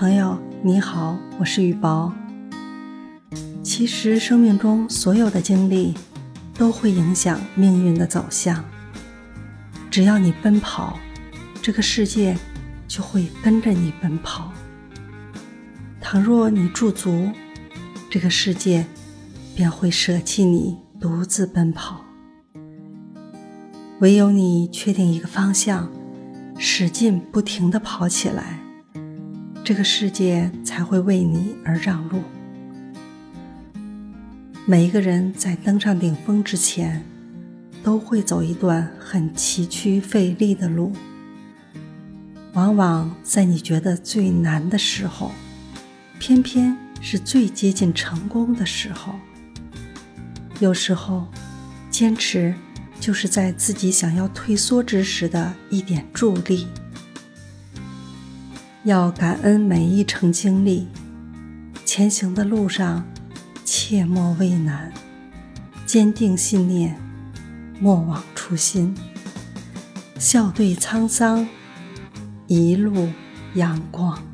朋友你好，我是雨薄。其实生命中所有的经历都会影响命运的走向。只要你奔跑，这个世界就会跟着你奔跑；倘若你驻足，这个世界便会舍弃你，独自奔跑。唯有你确定一个方向，使劲不停地跑起来。这个世界才会为你而让路。每一个人在登上顶峰之前，都会走一段很崎岖费力的路。往往在你觉得最难的时候，偏偏是最接近成功的时候。有时候，坚持就是在自己想要退缩之时的一点助力。要感恩每一程经历，前行的路上，切莫畏难，坚定信念，莫忘初心，笑对沧桑，一路阳光。